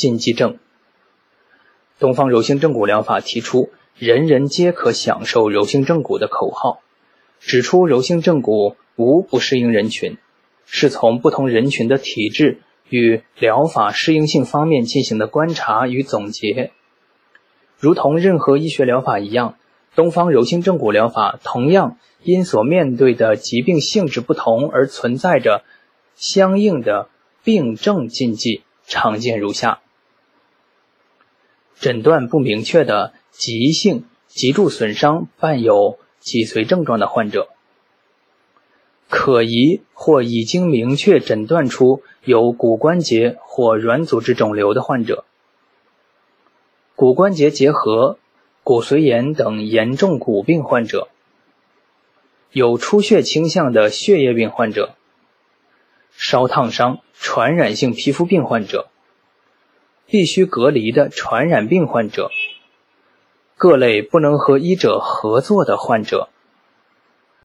禁忌症。东方柔性正骨疗法提出“人人皆可享受柔性正骨”的口号，指出柔性正骨无不适应人群，是从不同人群的体质与疗法适应性方面进行的观察与总结。如同任何医学疗法一样，东方柔性正骨疗法同样因所面对的疾病性质不同而存在着相应的病症禁忌，常见如下：诊断不明确的急性脊柱损伤伴有脊髓症状的患者，可疑或已经明确诊断出有骨关节或软组织肿瘤的患者。骨关节结核、骨髓炎等严重骨病患者，有出血倾向的血液病患者，烧烫伤、传染性皮肤病患者，必须隔离的传染病患者，各类不能和医者合作的患者，